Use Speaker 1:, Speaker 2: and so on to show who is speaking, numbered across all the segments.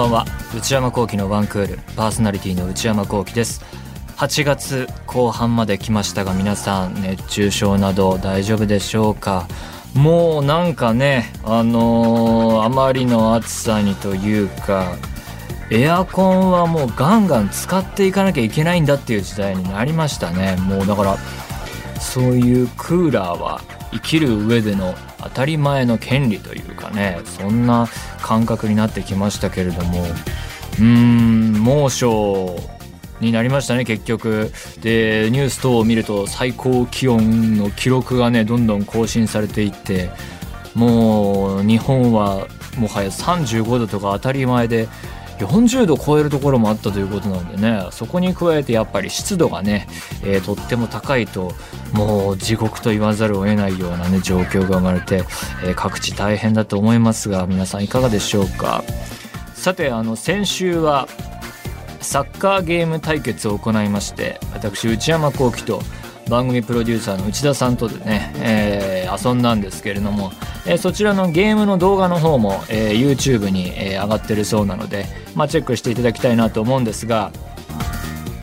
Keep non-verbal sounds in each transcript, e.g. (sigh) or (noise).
Speaker 1: ばんは。内山聖輝のワンクール。パーソナリティの内山聖輝です。8月後半まで来ましたが皆さん熱中症など大丈夫でしょうか？もうなんかねあのー、あまりの暑さにというかエアコンはもうガンガン使っていかなきゃいけないんだっていう時代になりましたね。もうだからそういうクーラーは生きる上での当たり前の権利というかねそんな感覚になってきましたけれどもうん猛暑になりましたね結局。でニュース等を見ると最高気温の記録がねどんどん更新されていってもう日本はもはや35度とか当たり前で40度超えるところもあったということなんでねそこに加えてやっぱり湿度がね、えー、とっても高いともう地獄と言わざるを得ないようなね状況が生まれて、えー、各地大変だと思いますが皆さんいかがでしょうか。さてあの先週はサッカーゲーム対決を行いまして私内山聖輝と番組プロデューサーの内田さんとでね、えー、遊んだんですけれども、え、そちらのゲームの動画の方も、え、YouTube に、え上がってるそうなので、まあ、チェックしていただきたいなと思うんですが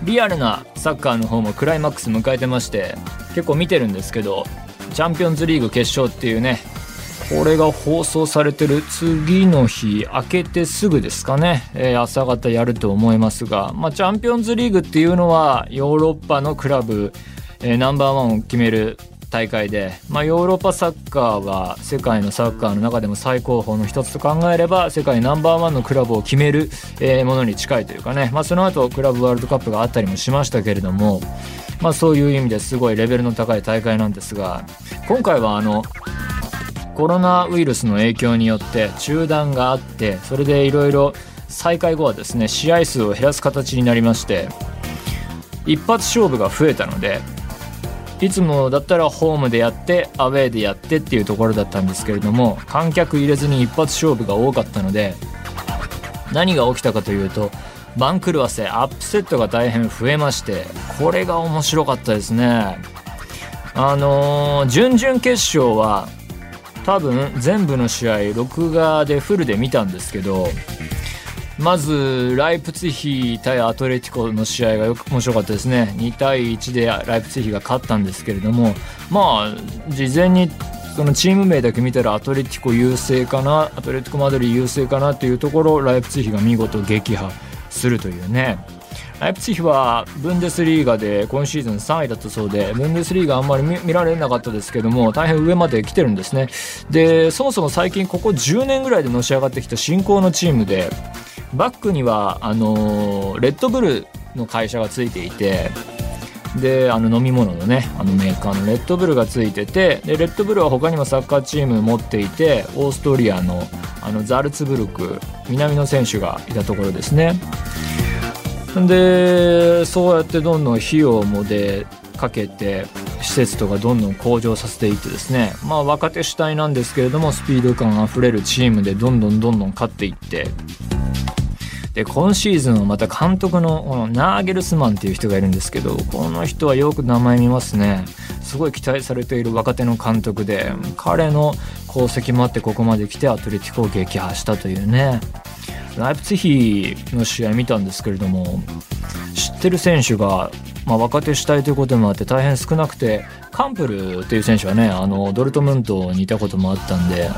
Speaker 1: リアルなサッカーの方もクライマックス迎えてまして結構見てるんですけどチャンピオンズリーグ決勝っていうねこれが放送されてる次の日明けてすぐですかね、えー、朝方やると思いますが、まあ、チャンピオンズリーグっていうのはヨーロッパのクラブ、えー、ナンバーワンを決める大会で、まあ、ヨーロッパサッカーは世界のサッカーの中でも最高峰の一つと考えれば世界ナンバーワンのクラブを決める、え、ものに近いというかね、まあ、その後クラブワールドカップがあったりもしましたけれども、まあ、そういう意味ですごいレベルの高い大会なんですが今回はあのコロナウイルスの影響によって中断があってそれでいろいろ再開後はですね試合数を減らす形になりまして一発勝負が増えたのでいつもだったらホームでやってアウェーでやってっていうところだったんですけれども観客入れずに一発勝負が多かったので何が起きたかというと番狂わせアップセットが大変増えましてこれが面白かったですね。あのー、準々決勝は多分全部の試合録画でフルで見たんですけどまずライプツィヒ対アトレティコの試合がよく面白かったですね。2対1でライプツィヒが勝ったんですけれども。まあ事前にそのチーム名だけ見たらアトレティコ優勢かなアトレティコマドリー優勢かなというところライプツィヒが見事撃破するというね。ライプツィヒはブンデスリーガで今シーズン3位だったそうでブンデスリーガあんまり見られなかったですけども大変上まで来てるんですね。でそもそも最近ここ10年ぐらいでのし上がってきた新興のチームでバックにはあのー、レッドブルの会社がついていてであの飲み物のねあのメーカーのレッドブルがついててでレッドブルは他にもサッカーチーム持っていてオーストリアのあのザルツブルク南の選手がいたところですね。でそうやってどんどん費用もでかけて施設とかどんどん向上させていってですね。まあ若手主体なんですけれどもスピード感あふれるチームでどんどんどんどん勝っていってで今シーズンはまた監督のこのナーゲルスマンっていう人がいるんですけどこの人はよく名前見ますね。すごい期待されている若手の監督で彼の功績もあってここまで来てアトレティコを撃破したというね。ライプツィヒの試合見たんですけれども知ってる選手が、まあ、若手主体ということもあって大変少なくてカンプルっていう選手はねあのドルトムントにいたこともあったんで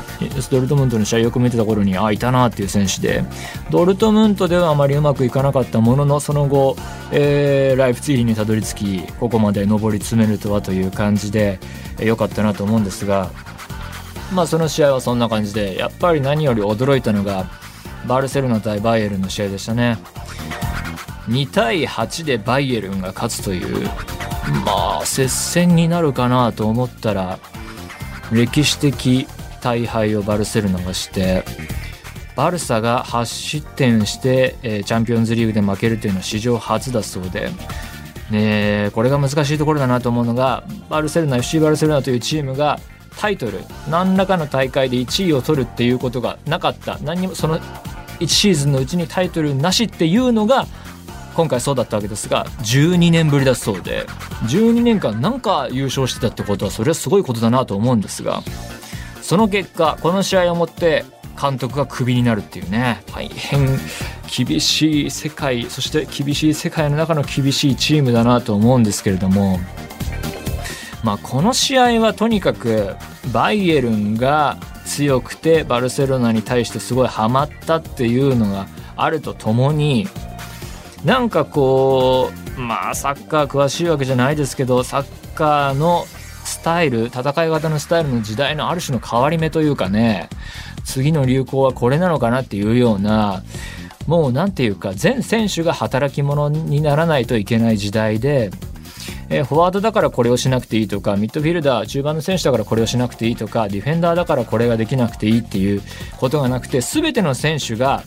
Speaker 1: ドルトムントの試合よく見てた頃にあいたなっていう選手でドルトムントではあまりうまくいかなかったもののその後、えー、ライプツィヒにたどり着きここまで上り詰めるとはという感じで良、かったなと思うんですがまあその試合はそんな感じでやっぱり何より驚いたのがバルセロナ対バイエルンの試合でしたね。2対8でバイエルンが勝つというまあ接戦になるかなと思ったら歴史的大敗をバルセロナがしてバルサが8失点して、えー、チャンピオンズリーグで負けるというのは史上初だそうで、ね、これが難しいところだなと思うのがバルセロナ FC バルセロナというチームがタイトル何らかの大会で1位を取るっていうことがなかった。何にもその1シーズンのうちにタイトルなしっていうのが今回そうだったわけですが12年ぶりだそうで12年間なんか優勝してたってことはそれはすごいことだなと思うんですがその結果この試合をもって監督がクビになるっていうね。大変厳しい世界そして厳しい世界の中の厳しいチームだなと思うんですけれども。まあこの試合はとにかくバイエルンが強くてバルセロナに対してすごいハマったっていうのがあるとともになんかこうまあサッカー詳しいわけじゃないですけどサッカーのスタイル戦い方のスタイルの時代のある種の変わり目というかね次の流行はこれなのかなっていうようなもう何て言うか全選手が働き者にならないといけない時代でえ、フォワードだからこれをしなくていいとかミッドフィルダー中盤の選手だからこれをしなくていいとかディフェンダーだからこれができなくていいっていうことがなくて全ての選手が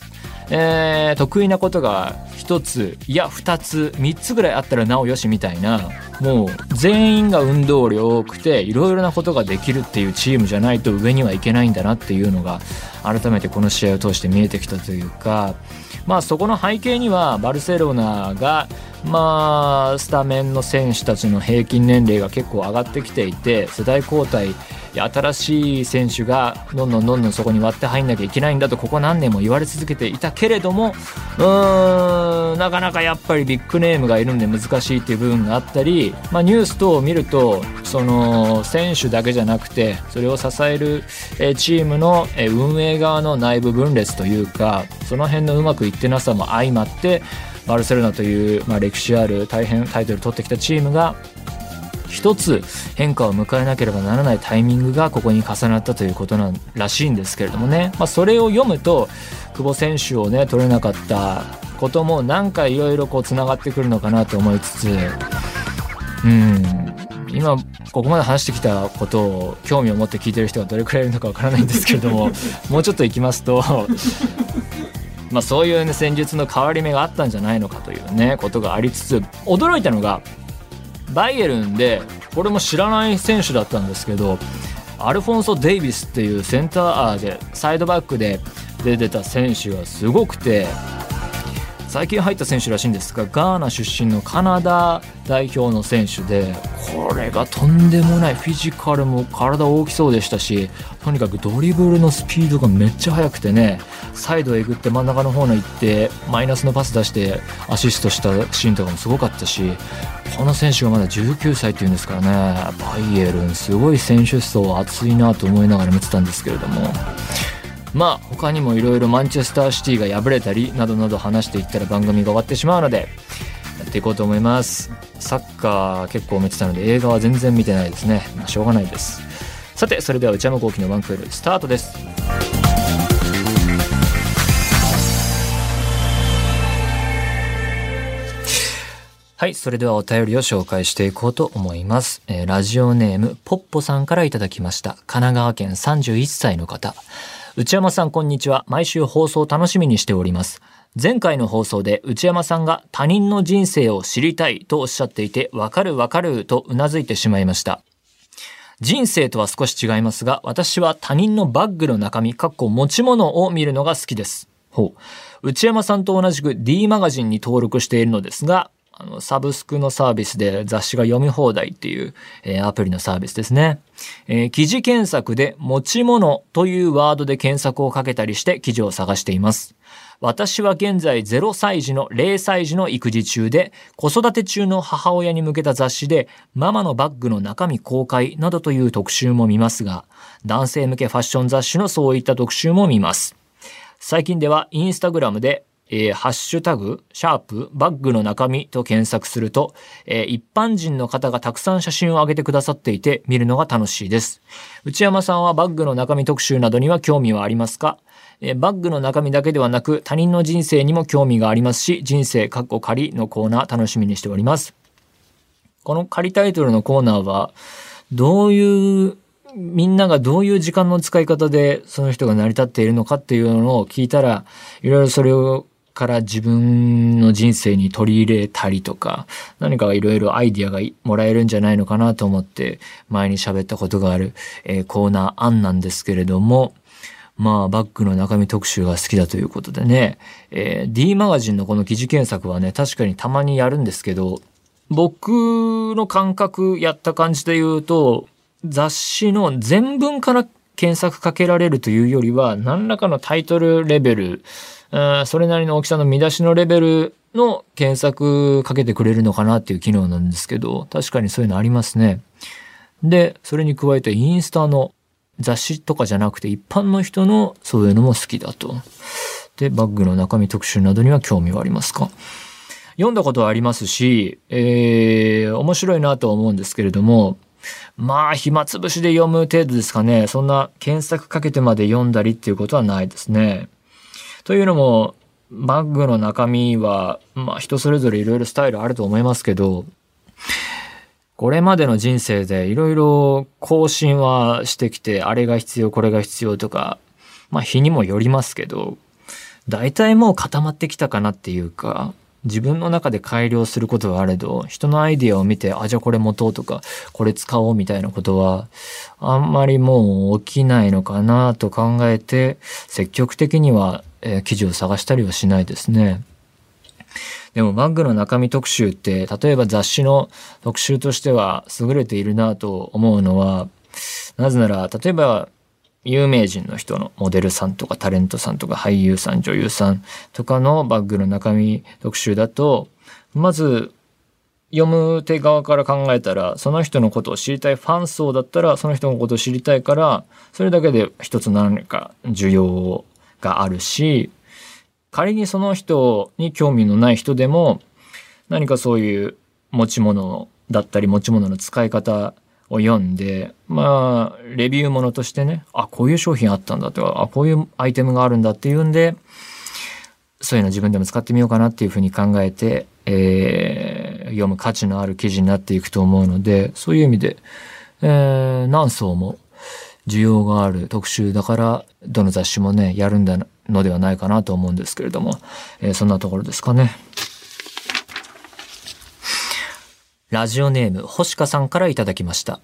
Speaker 1: えー、得意なことが1ついや2つ3つぐらいあったらなおよしみたいな。もう全員が運動量多くていろいろなことができるっていうチームじゃないと上にはいけないんだなっていうのが改めてこの試合を通して見えてきたというかまあそこの背景にはバルセロナがまあスタメンの選手たちの平均年齢が結構上がってきていて世代交代新しい選手がどんどんどんどんそこに割って入んなきゃいけないんだとここ何年も言われ続けていたけれどもうーんなかなかやっぱりビッグネームがいるんで難しいっていう部分があったり、まあ、ニュース等を見るとその選手だけじゃなくてそれを支えるチームの運営側の内部分裂というかその辺のうまくいってなさも相まってバルセロナという、まあ、歴史ある大変タイトル取ってきたチームが一つ変化を迎えなければならないタイミングがここに重なったということなんらしいんですけれどもね、まあ、それを読むと久保選手をね取れなかったこともなんかいろいろこうつながってくるのかなと思いつつうん。今ここまで話してきたことを興味を持って聞いてる人がどれくらいいるのかわからないんですけれども (laughs) もうちょっといきますとまあそういう、ね、戦術の変わり目があったんじゃないのかというねことがありつつ驚いたのがバイエルンでこれも知らない選手だったんですけどアルフォンソ・デイビスっていうセンターでサイドバックで出てた選手がすごくて最近入った選手らしいんですがガーナ出身のカナダ代表の選手でこれがとんでもないフィジカルも体大きそうでしたしとにかくドリブルのスピードがめっちゃ速くてねサイドへぐって真ん中の方の行ってマイナスのパス出してアシストしたシーンとかもすごかったしこの選手がまだ19歳っていうんですからねバイエルンすごい選手層熱いなと思いながら見てたんですけれども。まあ他にもいろいろマンチェスターシティが敗れたりなどなど話していったら番組が終わってしまうのでやっていこうと思いますサッカー結構見てたので映画は全然見てないですね、まあ、しょうがないですさてそれでは内山昂輝の1クールスタートですはい。それではお便りを紹介していこうと思います。えー、ラジオネーム、ポッポさんからいただきました。神奈川県31歳の方。内山さんこんにちは。毎週放送楽しみにしております。前回の放送で内山さんが他人の人生を知りたいとおっしゃっていて、わかるわかるとうなずいてしまいました。人生とは少し違いますが、私は他人のバッグの中身、かっこ持ち物を見るのが好きです。ほう。内山さんと同じく D マガジンに登録しているのですが、あの、サブスクのサービスで雑誌が読み放題っていう、えー、アプリのサービスですね。えー、記事検索で持ち物というワードで検索をかけたりして記事を探しています。私は現在0歳児の0歳児の育児中で、子育て中の母親に向けた雑誌で、ママのバッグの中身公開などという特集も見ますが、男性向けファッション雑誌のそういった特集も見ます。最近ではインスタグラムでえー、ハッシュタグ、シャープ、バッグの中身と検索すると、えー、一般人の方がたくさん写真を上げてくださっていて、見るのが楽しいです。内山さんはバッグの中身特集などには興味はありますか？えー、バッグの中身だけではなく、他人の人生にも興味がありますし、人生かっこ仮のコーナー楽しみにしております。この仮タイトルのコーナーは、どういうみんながどういう時間の使い方でその人が成り立っているのかっていうのを聞いたら、いろいろそれをから自分の人生に取り入れたりとか、何かいろいろアイディアがもらえるんじゃないのかなと思って前に喋ったことがある、えー、コーナー案なんですけれども、まあ、バッグの中身特集が好きだということでね、えー、D マガジンのこの記事検索はね、確かにたまにやるんですけど、僕の感覚やった感じで言うと、雑誌の全文から検索かけられるというよりは、何らかのタイトルレベル、それなりの大きさの見出しのレベルの検索かけてくれるのかなっていう機能なんですけど、確かにそういうのありますね。で、それに加えてインスタの雑誌とかじゃなくて一般の人のそういうのも好きだと。で、バッグの中身特集などには興味はありますか？読んだことはありますし、えー、面白いなとは思うんですけれども、まあ、暇つぶしで読む程度ですかね。そんな検索かけてまで読んだりっていうことはないですね。というのも、バッグの中身は、まあ人それぞれいろいろスタイルあると思いますけど、これまでの人生でいろいろ更新はしてきて、あれが必要、これが必要とか、まあ日にもよりますけど、大体もう固まってきたかなっていうか、自分の中で改良することはあれど、人のアイディアを見て、あ、じゃあこれ持とうとか、これ使おうみたいなことは、あんまりもう起きないのかなと考えて、積極的には、えー、記事を探したりはしないですね。でもバッグの中身特集って、例えば雑誌の特集としては優れているなと思うのは、なぜなら、例えば有名人の人のモデルさんとかタレントさんとか俳優さん女優さんとかのバッグの中身特集だとまず読む手側から考えたらその人のことを知りたいファン層だったらその人のことを知りたいからそれだけで一つ何か需要があるし仮にその人に興味のない人でも何かそういう持ち物だったり持ち物の使い方を読んで、まあ、レビューものとしてね、あ、こういう商品あったんだとか、あ、こういうアイテムがあるんだっていうんで、そういうの自分でも使ってみようかなっていうふうに考えて、えー、読む価値のある記事になっていくと思うので、そういう意味で、えー、何層も需要がある特集だから、どの雑誌もね、やるんだのではないかなと思うんですけれども、えー、そんなところですかね。ラジオネーム、星香さんからいただきました。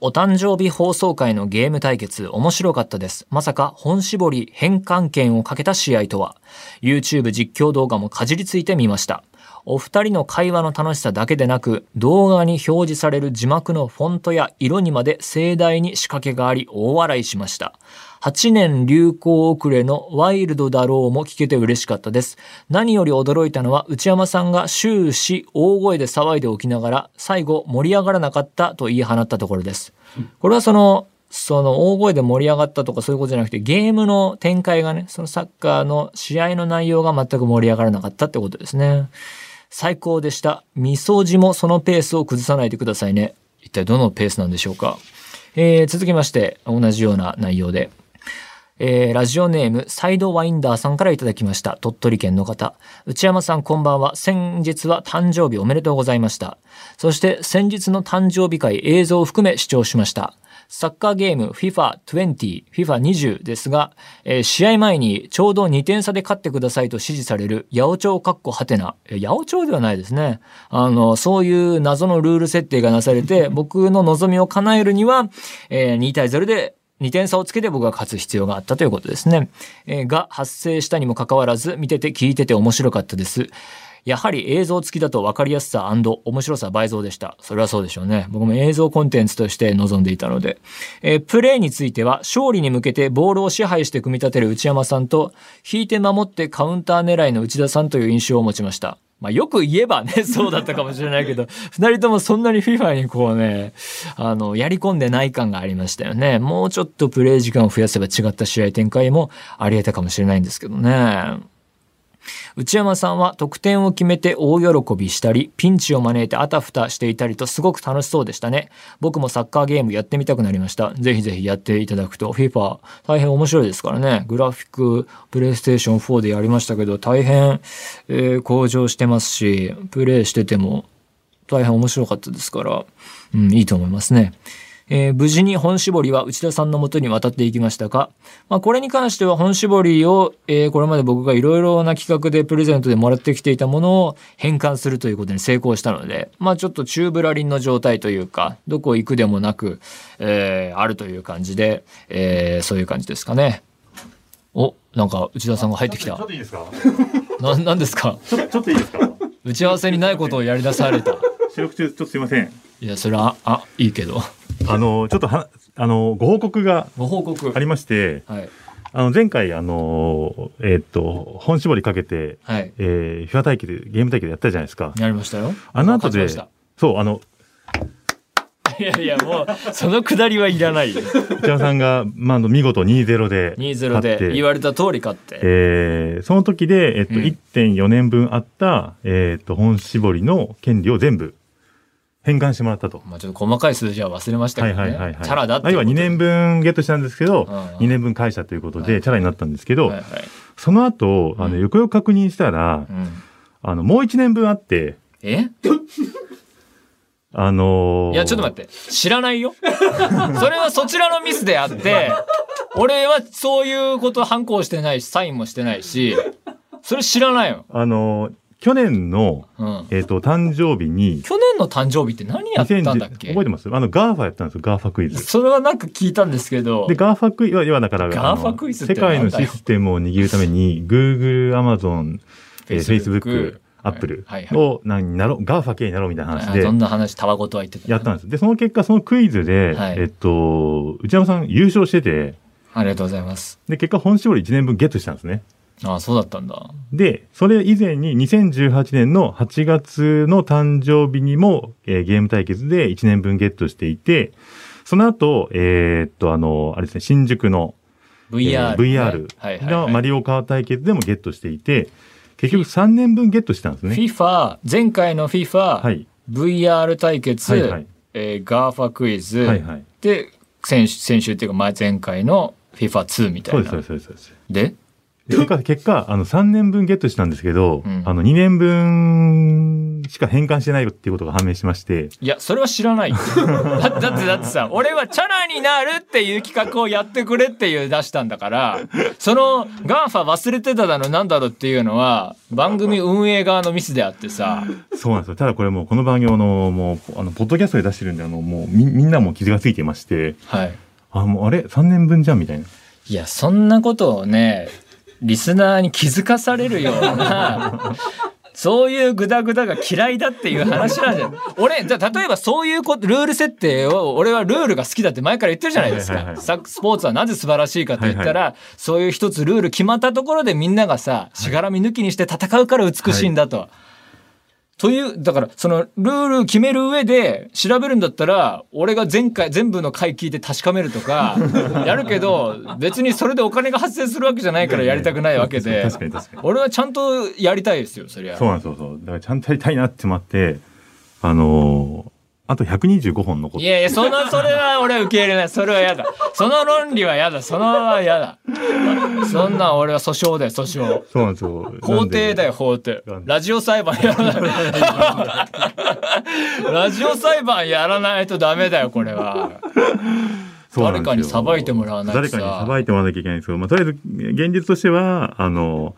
Speaker 1: お誕生日放送会のゲーム対決面白かったです。まさか本絞り変換権をかけた試合とは。YouTube 実況動画もかじりついてみました。お二人の会話の楽しさだけでなく、動画に表示される字幕のフォントや色にまで盛大に仕掛けがあり大笑いしました。8年流行遅れのワイルドだろうも聞けて嬉しかったです。何より驚いたのは内山さんが終始大声で騒いでおきながら最後盛り上がらなかったと言い放ったところです。これはそのその大声で盛り上がったとかそういうことじゃなくてゲームの展開がね、そのサッカーの試合の内容が全く盛り上がらなかったってことですね。最高でした。味噌汁もそのペースを崩さないでくださいね。一体どのペースなんでしょうか。えー、続きまして、同じような内容で。えー、ラジオネーム、サイドワインダーさんからいただきました。鳥取県の方。内山さんこんばんは。先日は誕生日おめでとうございました。そして先日の誕生日会映像を含め視聴しました。サッカーゲーム FIFA20、FIFA20 ですが、えー、試合前にちょうど2点差で勝ってくださいと指示される八百長かっこはてな。八百長ではないですね。あの、そういう謎のルール設定がなされて、(laughs) 僕の望みを叶えるには、えー、2対0で2点差をつけて僕が勝つ必要があったということですね。が発生したにもかかわらず、見てて聞いてて面白かったです。やはり映像付きだと分かりやすさ面白さ倍増でした。それはそうでしょうね。僕も映像コンテンツとして望んでいたので。えー、プレーについては、勝利に向けてボールを支配して組み立てる内山さんと、引いて守ってカウンター狙いの内田さんという印象を持ちました。まあ、よく言えばね、(laughs) そうだったかもしれないけど、二人ともそんなに FIFA にこうね、あの、やり込んでない感がありましたよね。もうちょっとプレイ時間を増やせば違った試合展開もあり得たかもしれないんですけどね。内山さんは得点を決めて大喜びしたり、ピンチを招いてあたふたしていたりとすごく楽しそうでしたね。僕もサッカーゲームやってみたくなりました。ぜひぜひやっていただくと、FIFA 大変面白いですからね。グラフィック、プレイステーション4でやりましたけど、大変、えー、向上してますし、プレイしてても大変面白かったですから、うん、いいと思いますね。えー、無事に本絞りは内田さんのもとに渡っていきましたか、まあ、これに関しては本絞りを、えー、これまで僕がいろいろな企画でプレゼントでもらってきていたものを変換するということに成功したので、まあ、ちょっと宙ぶらりんの状態というか、どこ行くでもなく、えー、あるという感じで、えー、そういう感じですかね。お、なんか内田さんが入ってきた。
Speaker 2: ちょっといいですか？
Speaker 1: な、なんですか？
Speaker 2: ちょ、ちょっといいですか？
Speaker 1: 打ち合わせにないことをやり出された。
Speaker 2: 収録中、ちょっとすいません。
Speaker 1: いや、それは、あ、いいけど。
Speaker 2: あの、ちょっとは、あの、ご報告が
Speaker 1: ご報告。
Speaker 2: ありまして、
Speaker 1: はい。
Speaker 2: あの、前回、あの、えっ、と、本絞りかけて、
Speaker 1: はい。
Speaker 2: えー、フィア対決、ゲーム対決やったじゃないですか。
Speaker 1: やりましたよ。
Speaker 2: あの後でそう、あの、
Speaker 1: いやいやもうそのくだりはいらないよ。
Speaker 2: 内山さんが、まあ、見事2-0で。
Speaker 1: 2-0
Speaker 2: 勝って。
Speaker 1: で言われた通り勝って。
Speaker 2: えーその時で、えっと、
Speaker 1: うん。
Speaker 2: 1.4年分あった、えっと、本絞りの権利を全部返還してもらったと。
Speaker 1: まあちょっと細かい数字は忘れました
Speaker 2: は
Speaker 1: けどね
Speaker 2: いはいはいはい。
Speaker 1: チャラだって
Speaker 2: 要は2年分ゲットしたんですけど、
Speaker 1: うんうん
Speaker 2: 2年分返したということで、
Speaker 1: はい
Speaker 2: チャラになったんですけど、
Speaker 1: はいはい
Speaker 2: その後、あの、
Speaker 1: うん
Speaker 2: よくよく確認したら、
Speaker 1: うん
Speaker 2: あの、もう1年分あって、
Speaker 1: え？(laughs)
Speaker 2: あのー
Speaker 1: いや、ちょっと待って。知らないよ。それはそちらのミスであって、俺はそういうことハンコ押してないし、サインもしてないし、それ知らないよ。
Speaker 2: あのー去年の、
Speaker 1: うん。
Speaker 2: えっ、と、誕生日に、
Speaker 1: 去年の誕生日って何やったんだっ
Speaker 2: 2010
Speaker 1: け
Speaker 2: 覚えてます？あの、 GAFA やったんですよ、 GAFA クイズ。
Speaker 1: それはなんか聞いたんですけど
Speaker 2: で、、 GAFA クイズ、要はだから、
Speaker 1: GAFA クイズ
Speaker 2: 世界のシステムを握るために、Google、Amazon、えー
Speaker 1: Facebook はいはい
Speaker 2: を何になろう、 GAFA 系になろうみたいな話で
Speaker 1: あそんな話、たわごとは言ってた。
Speaker 2: やったんです。で、その結果、そのクイズで、
Speaker 1: はい
Speaker 2: えっと、内山さん優勝してて、
Speaker 1: ありがとうございます。
Speaker 2: で、結果、本絞り1年分ゲットしたんですね。
Speaker 1: ああ、そうだったんだ。
Speaker 2: で、それ以前に2018年の8月の誕生日にも、えーゲーム対決で1年分ゲットしていて、その後、えーっと、あの、あれですね、新宿の
Speaker 1: VR
Speaker 2: えのマリオカート対決でもゲットしていて、結局3年分ゲットしたんですね。
Speaker 1: FIFA、前回の FIFA、
Speaker 2: はい。
Speaker 1: VR 対決、
Speaker 2: はいはい
Speaker 1: えー、 GAFA クイズ、
Speaker 2: はいはい。
Speaker 1: で先週先週っていうか前前回の FIFA2 みた
Speaker 2: そうです、
Speaker 1: いな
Speaker 2: そうです、そうです。
Speaker 1: で
Speaker 2: で結果、結果、あの、3年分ゲットしたんですけど、
Speaker 1: うん。
Speaker 2: あの、2年分しか返還してないっていうことが判明しまして、
Speaker 1: いやそれは知らない。よ (laughs) だだってだってさ俺はチャラになるっていう企画をやってくれっていう出したんだからその GAFA 忘れてただのなんだろうっていうのは番組運営側のミスであってさ。
Speaker 2: そうなんですよ。ただこれもう、この番組の、もう、あの、ポッドキャストで出してるんで、あの、もう、み、みんなも気がついてまして、
Speaker 1: はい。
Speaker 2: あ、もう、あれ ?3 年分じゃん？みたいな。
Speaker 1: いやそんなことをねリスナーに気づかされるような (laughs) そういうグダグダが嫌いだっていう話なんじゃん。俺、じゃあ例えばそういうこと、ルール設定を、俺はルールが好きだって前から言ってるじゃないですか。
Speaker 2: はいはいはい
Speaker 1: サスポーツはなぜ素晴らしいかと言ったら、そういう一つルール決まったところでみんながさ、しがらみ抜きにして戦うから美しいんだと。という、だから、その、ルール決める上で調べるんだったら、俺が前回、全部の回聞いて確かめるとか、(laughs) やるけど、別にそれでお金が発生するわけじゃないからやりたくないわけで。
Speaker 2: 確かに確かに。
Speaker 1: 俺はちゃんとやりたいですよ、そりゃ。
Speaker 2: そうなんですよ、そう。だからちゃんとやりたいなって思って、あのーあと125本残って。
Speaker 1: いやいや、その、それは俺は受け入れない。それは嫌だ。その論理は嫌だ。そのは嫌だ。そんなん俺は訴訟だよ、訴訟。
Speaker 2: そうなんですよ。
Speaker 1: 法廷だよ、法廷。ラジオ裁判やらない。ラジオ裁判やらないとダメだよ、これは。誰かに裁いてもらわないとさ
Speaker 2: 誰かに裁いてもらわなきゃいけないんですけど、まあ、とりあえず、現実としては、あの、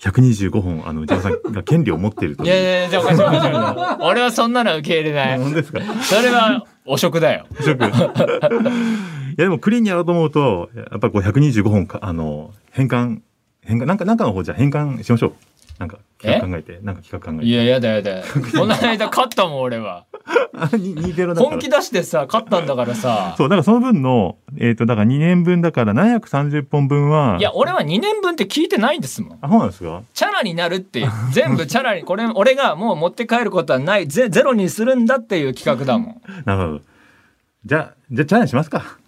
Speaker 2: 125本、あの、内山さんが権利を持っているとい
Speaker 1: やいやいや、じゃあおかしいおかしい。俺はそんなの受け入れない。
Speaker 2: 本当ですか？
Speaker 1: それは汚職だよ。
Speaker 2: ショックいや、でもクリーンにやろうと思うと、やっぱこう125本か、あの、返還、返還、なんか、なんかの方じゃあ返還しましょう。なんか、企画考えて、なんか企画考えて。
Speaker 1: いや、やだやだ。この間勝ったもん、俺は。(laughs)
Speaker 2: あ、に2-0だから。
Speaker 1: 本気出してさ、勝ったんだからさ。
Speaker 2: そう、だからその分の、えっ、と、だから2年分だから730本分は、
Speaker 1: いや、俺は2年分って聞いてないんですもん。
Speaker 2: あ、そうなんですか？
Speaker 1: チャラになるっていう。全部チャラに、これ、俺がもう持って帰ることはない、ゼゼロにするんだっていう企画だもん。(laughs)
Speaker 2: なるほど。じゃあ、じゃあチャレンジしますか。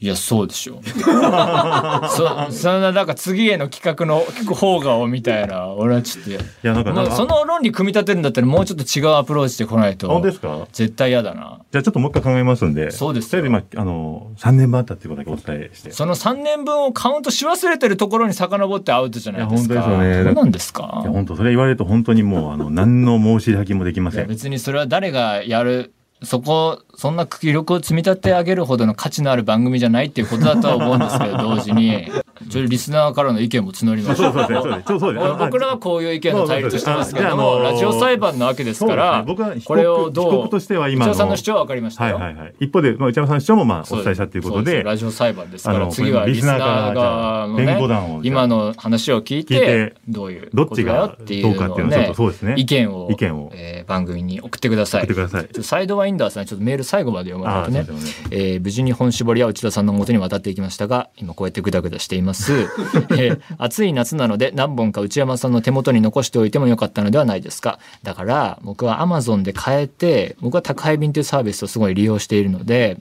Speaker 1: いや、そうでしょ。(laughs) そ、そんな、なんか次への企画の方がみたいな、俺はちょっとや、
Speaker 2: いや、なんか、
Speaker 1: その論理組み立てるんだったらもうちょっと違うアプローチで来ないと。
Speaker 2: 本当ですか？
Speaker 1: 絶対嫌だな。
Speaker 2: じゃあちょっともう一回考えますんで。
Speaker 1: そうですよ
Speaker 2: とりあえず今、あの、3年分あったっていうことだけお伝えして。
Speaker 1: その3年分をカウントし忘れてるところに遡ってアウトじゃないですか。
Speaker 2: いや本当ですよね
Speaker 1: どうなんですか？
Speaker 2: いや、本当それ言われると本当にもう、あの、何の申し開きもできません。
Speaker 1: 別にそれは誰がやるそこそんな記録を積み立て上げるほどの価値のある番組じゃないっていうことだとは思うんですけど同時に。(laughs) ちょっとリスナーからの意見も募りまし
Speaker 2: そう
Speaker 1: 僕らはこういう意見の対立してますけども、
Speaker 2: そうそう
Speaker 1: ラジオ裁判なわけですから、
Speaker 2: ね。僕は
Speaker 1: これをどう
Speaker 2: 被告としては今の
Speaker 1: 内田さんの主張は分かりましたよ。
Speaker 2: はいはいはい。一方で、まあ、内山さんの主張もまあお伝えしたということで、
Speaker 1: ラジオ裁判ですから
Speaker 2: あの
Speaker 1: 次はリスナー側の
Speaker 2: 弁護団を
Speaker 1: ね今の話を聞い
Speaker 2: て
Speaker 1: てどういう
Speaker 2: どっちが
Speaker 1: ってい
Speaker 2: どうかっていうのを
Speaker 1: ね
Speaker 2: そうですね。
Speaker 1: 意見を
Speaker 2: 意見を。
Speaker 1: えー番組に送ってください。
Speaker 2: 送ってください。
Speaker 1: サイドワインダーさんちょっとメール最後まで読まないとね。
Speaker 2: ね。
Speaker 1: えー無事に本絞りは内田さんの元に渡っていきましたが今こうやってグダグダしています、(laughs) えー暑い夏なので何本か内山さんの手元に残しておいてもよかったのではないですか。だから僕は Amazon で買えて僕は宅配便というサービスをすごい利用しているので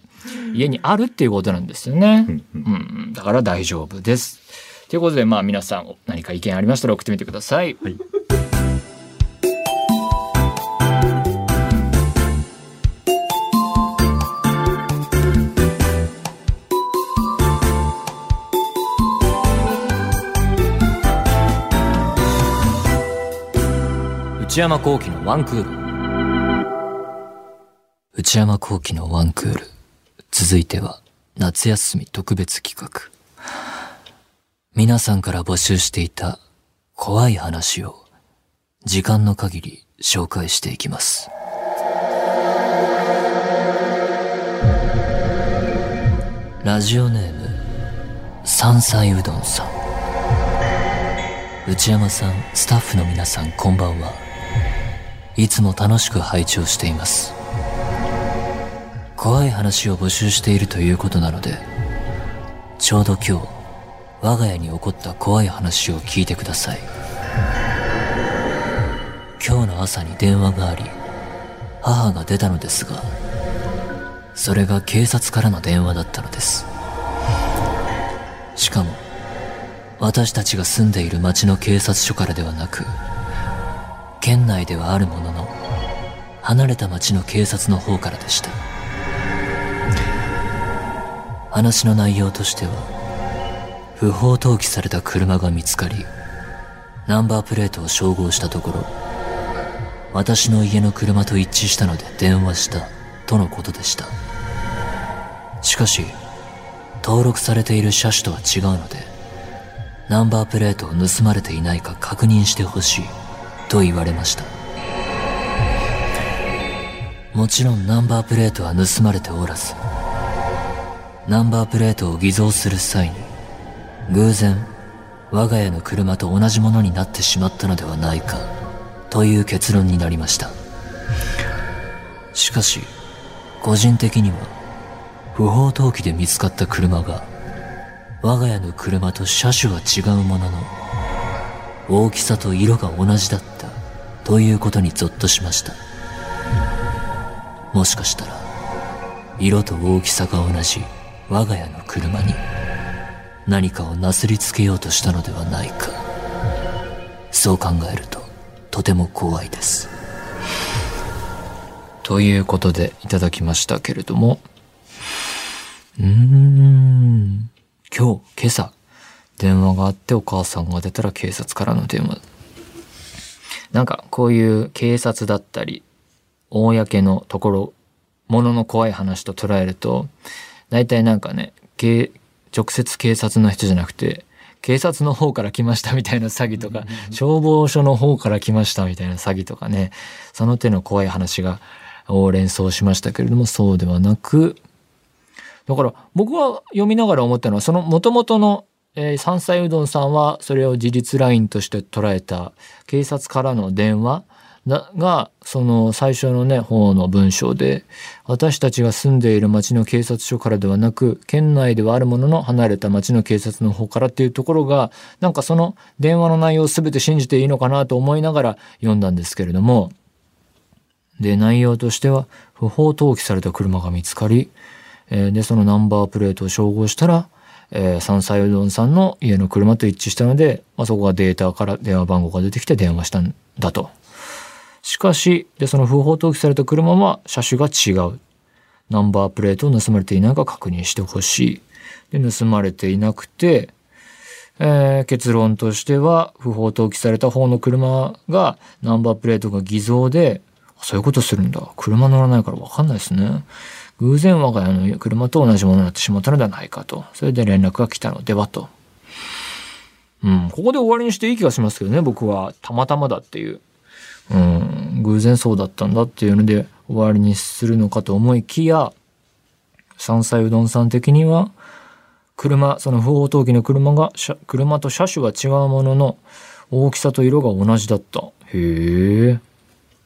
Speaker 1: 家にあるっていうことなんですよね、
Speaker 2: うん、
Speaker 1: だから大丈夫です。ということでまあ皆さん何か意見ありましたら送ってみてください。
Speaker 2: はい。
Speaker 1: 内山幸喜のワンクール。内山幸喜のワンクール。続いては夏休み特別企画。皆さんから募集していた怖い話を時間の限り紹介していきます。ラジオネーム山菜うどんさん。内山さんスタッフの皆さんこんばんは。いつも楽しく拝聴しています。怖い話を募集しているということなのでちょうど今日我が家に起こった怖い話を聞いてください。今日の朝に電話があり母が出たのですがそれが警察からの電話だったのです。しかも私たちが住んでいる町の警察署からではなく県内ではあるものの離れた町の警察の方からでした。話の内容としては不法投棄された車が見つかりナンバープレートを照合したところ私の家の車と一致したので電話したとのことでした。しかし登録されている車種とは違うのでナンバープレートを盗まれていないか確認してほしい。と言われました。もちろんナンバープレートは盗まれておらずナンバープレートを偽造する際に偶然我が家の車と同じものになってしまったのではないかという結論になりました。しかし個人的には不法投棄で見つかった車が我が家の車と車種は違うものの大きさと色が同じだった。ということにゾッとしました。もしかしたら色と大きさが同じ我が家の車に何かをなすりつけようとしたのではないか。そう考えるととても怖いです。ということでいただきましたけれども。うーん。今日今朝電話があってお母さんが出たら警察からの電話。なんかこういう警察だったり公のところものの怖い話と捉えると大体なんかね警直接警察の人じゃなくて警察の方から来ましたみたいな詐欺とか消防署の方から来ましたみたいな詐欺とかねその手の怖い話がを連想しましたけれどもそうではなくだから僕は読みながら思ったのはその元々の、えー、山菜うどんさんはそれを事実ラインとして捉えた。警察からの電話がその最初のね方の文章で私たちが住んでいる町の警察署からではなく県内ではあるものの離れた町の警察の方からっていうところがなんかその電話の内容を全て信じていいのかなと思いながら読んだんですけれども。で内容としては不法投棄された車が見つかりえーでそのナンバープレートを照合したら、えー、山菜うどんさんの家の車と一致したので、まあ、そこがデータから電話番号が出てきて電話したんだと。しかしでその不法投棄された車は車種が違う。ナンバープレートを盗まれていないか確認してほしい。で盗まれていなくて、えー結論としては不法投棄された方の車がナンバープレートが偽造でそういうことするんだ車乗らないから分かんないですね偶然我が家の車と同じものになってしまったのではないかとそれで連絡が来たのではとうん、ここで終わりにしていい気がしますけどね、僕は。たまたまだっていう。うん、偶然そうだったんだっていうので終わりにするのかと思いきや、山菜うどんさん的には、車、その不法投棄の車が、車と車種は違うものの、大きさと色が同じだった。へえ。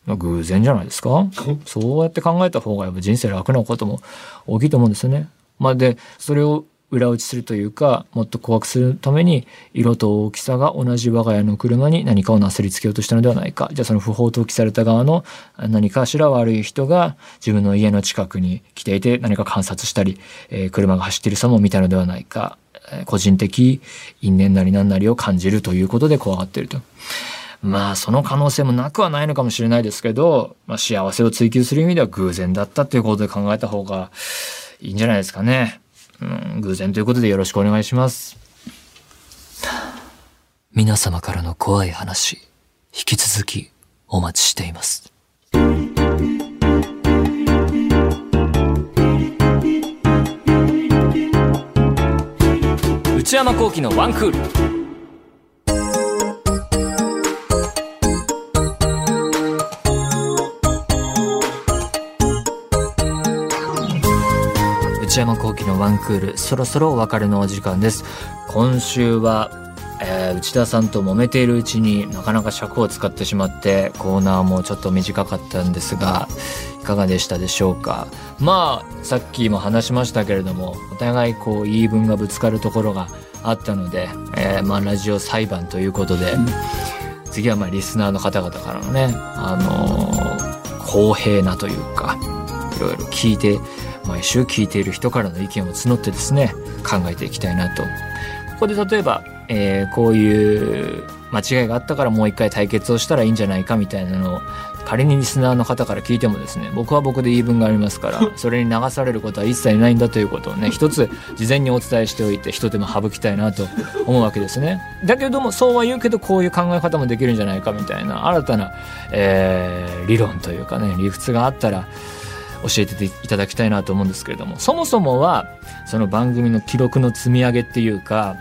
Speaker 1: 偶然じゃないですかそうやって考えた方がやっぱ人生楽なことも大きいと思うんですよね。まあで、それを裏打ちするというか、もっと怖くするために、色と大きさが同じ我が家の車に何かをなすりつけようとしたのではないか。じゃあその不法投棄された側の何かしら悪い人が自分の家の近くに来ていて何か観察したり、えー車が走っている様を見たのではないか。えー個人的因縁なり何なりを感じるということで怖がっていると。まあその可能性もなくはないのかもしれないですけど、まあ、幸せを追求する意味では偶然だったということで考えた方がいいんじゃないですかね。うん、偶然ということでよろしくお願いします。皆様からの怖い話、引き続きお待ちしています。内山幸喜のワンクール。山幸喜のワンクールそろそろお別れのお時間です。今週は、えー内田さんと揉めているうちになかなか尺を使ってしまってコーナーもちょっと短かったんですがいかがでしたでしょうか。まあさっきも話しましたけれどもお互いこう言い分がぶつかるところがあったので、えーまあラジオ裁判ということで、次はまあリスナーの方々からのねあのー公平なというかいろいろ聞いて毎週聞いている人からの意見を募ってですね考えていきたいなと。ここで例えば、えーこういう間違いがあったからもう一回対決をしたらいいんじゃないかみたいなのを仮にリスナーの方から聞いてもですね僕は僕で言い分がありますから (laughs) それに流されることは一切ないんだということをね一つ事前にお伝えしておいて一手間省きたいなと思うわけですね。だけどもそうは言うけどこういう考え方もできるんじゃないかみたいな新たな、えー理論というかね理屈があったら教えていただきたいなと思うんですけれどもそもそもはその番組の記録の積み上げっていうか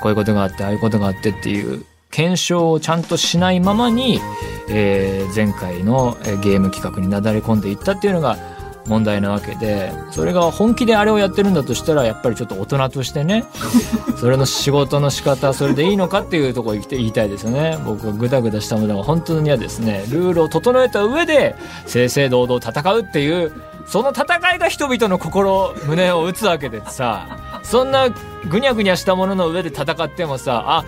Speaker 1: こういうことがあってああいうことがあってっていう検証をちゃんとしないままに、えー前回のゲーム企画になだれ込んでいったっていうのが問題なわけでそれが本気であれをやってるんだとしたらやっぱりちょっと大人としてね (laughs) それの仕事の仕方それでいいのかっていうところに言いたいですよね。僕はグダグダしたものが本当にはですね。ルールを整えた上で正々堂々戦うっていうその戦いが人々の心胸を打つわけでさそんなぐにゃぐにゃしたものの上で戦ってもさあ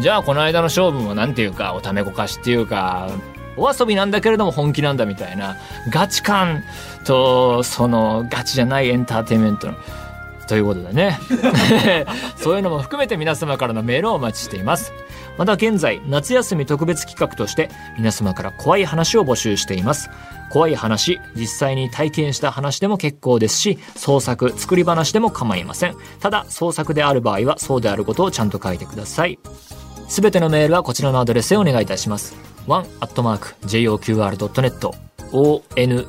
Speaker 1: じゃあこの間の勝負もなんていうかおためごかしっていうかお遊びなんだけれども本気なんだみたいなガチ感とそのガチじゃないエンターテインメントのということでね。(laughs) そういうのも含めて皆様からのメールをお待ちしています。また現在夏休み特別企画として皆様から怖い話を募集しています。怖い話実際に体験した話でも結構ですし創作作り話でも構いません。ただ創作である場合はそうであることをちゃんと書いてください。すべてのメールはこちらのアドレスへお願いいたします。one.joqr.net one.joqr.net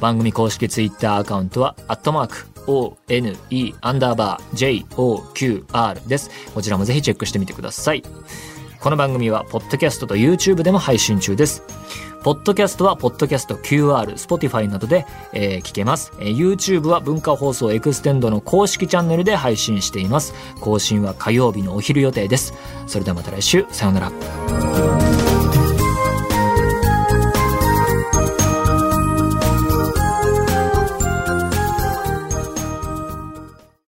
Speaker 1: 番組公式ツイッターアカウントは、アットマーク、one アンダーバー joqr です。こちらもぜひチェックしてみてください。この番組は、ポッドキャストと YouTube でも配信中です。ポッドキャストは、ポッドキャスト QR、Spotify などで、えー聞けます、えー YouTube は文化放送エクステンドの公式チャンネルで配信しています。更新は火曜日のお昼予定です。それではまた来週、さようなら。